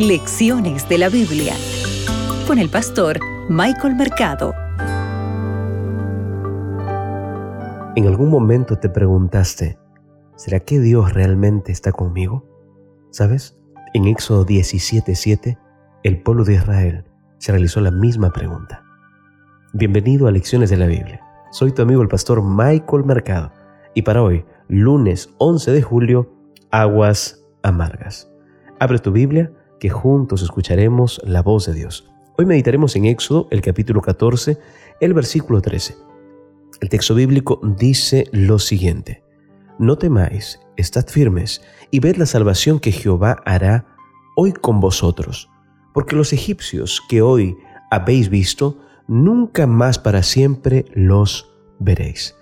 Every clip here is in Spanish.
Lecciones de la Biblia con el pastor Michael Mercado. ¿En algún momento te preguntaste, ¿será que Dios realmente está conmigo? ¿Sabes? En Éxodo 17:7, el pueblo de Israel se realizó la misma pregunta. Bienvenido a Lecciones de la Biblia. Soy tu amigo el pastor Michael Mercado y para hoy, lunes 11 de julio, aguas amargas. Abre tu Biblia que juntos escucharemos la voz de Dios. Hoy meditaremos en Éxodo, el capítulo 14, el versículo 13. El texto bíblico dice lo siguiente, No temáis, estad firmes y ved la salvación que Jehová hará hoy con vosotros, porque los egipcios que hoy habéis visto, nunca más para siempre los veréis.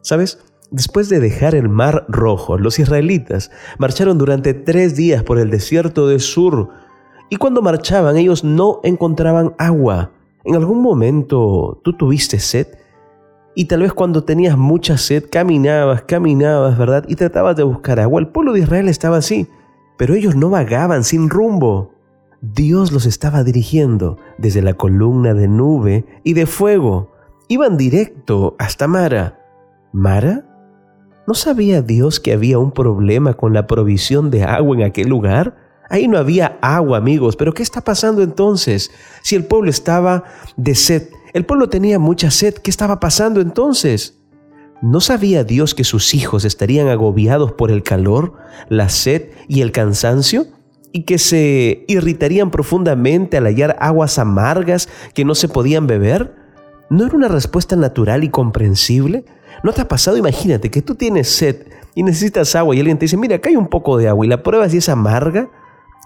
¿Sabes? Después de dejar el mar rojo, los israelitas marcharon durante tres días por el desierto de Sur y cuando marchaban ellos no encontraban agua. ¿En algún momento tú tuviste sed? Y tal vez cuando tenías mucha sed caminabas, caminabas, ¿verdad? Y tratabas de buscar agua. El pueblo de Israel estaba así, pero ellos no vagaban sin rumbo. Dios los estaba dirigiendo desde la columna de nube y de fuego. Iban directo hasta Mara. ¿Mara? ¿No sabía Dios que había un problema con la provisión de agua en aquel lugar? Ahí no había agua, amigos, pero ¿qué está pasando entonces? Si el pueblo estaba de sed, el pueblo tenía mucha sed, ¿qué estaba pasando entonces? ¿No sabía Dios que sus hijos estarían agobiados por el calor, la sed y el cansancio? ¿Y que se irritarían profundamente al hallar aguas amargas que no se podían beber? ¿No era una respuesta natural y comprensible? ¿No te ha pasado? Imagínate que tú tienes sed y necesitas agua y alguien te dice, mira, acá hay un poco de agua y la prueba si es amarga.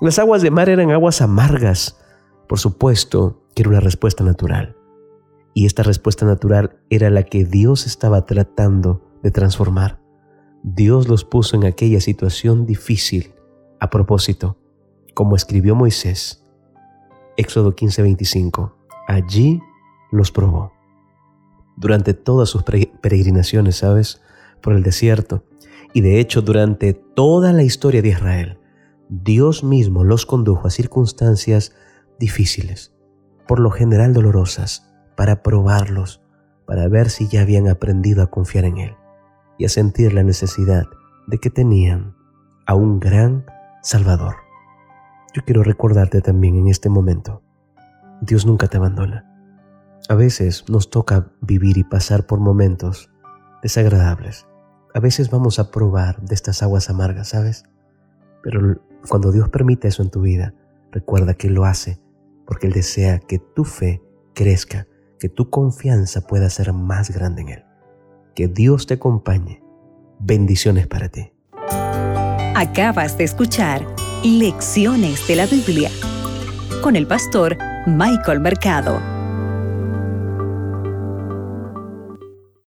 Las aguas de mar eran aguas amargas. Por supuesto que era una respuesta natural. Y esta respuesta natural era la que Dios estaba tratando de transformar. Dios los puso en aquella situación difícil a propósito, como escribió Moisés. Éxodo 15:25. Allí los probó durante todas sus peregrinaciones, ¿sabes? Por el desierto. Y de hecho, durante toda la historia de Israel, Dios mismo los condujo a circunstancias difíciles, por lo general dolorosas, para probarlos, para ver si ya habían aprendido a confiar en Él y a sentir la necesidad de que tenían a un gran Salvador. Yo quiero recordarte también en este momento, Dios nunca te abandona. A veces nos toca vivir y pasar por momentos desagradables. A veces vamos a probar de estas aguas amargas, ¿sabes? Pero cuando Dios permite eso en tu vida, recuerda que lo hace porque Él desea que tu fe crezca, que tu confianza pueda ser más grande en Él. Que Dios te acompañe. Bendiciones para ti. Acabas de escuchar Lecciones de la Biblia con el pastor Michael Mercado.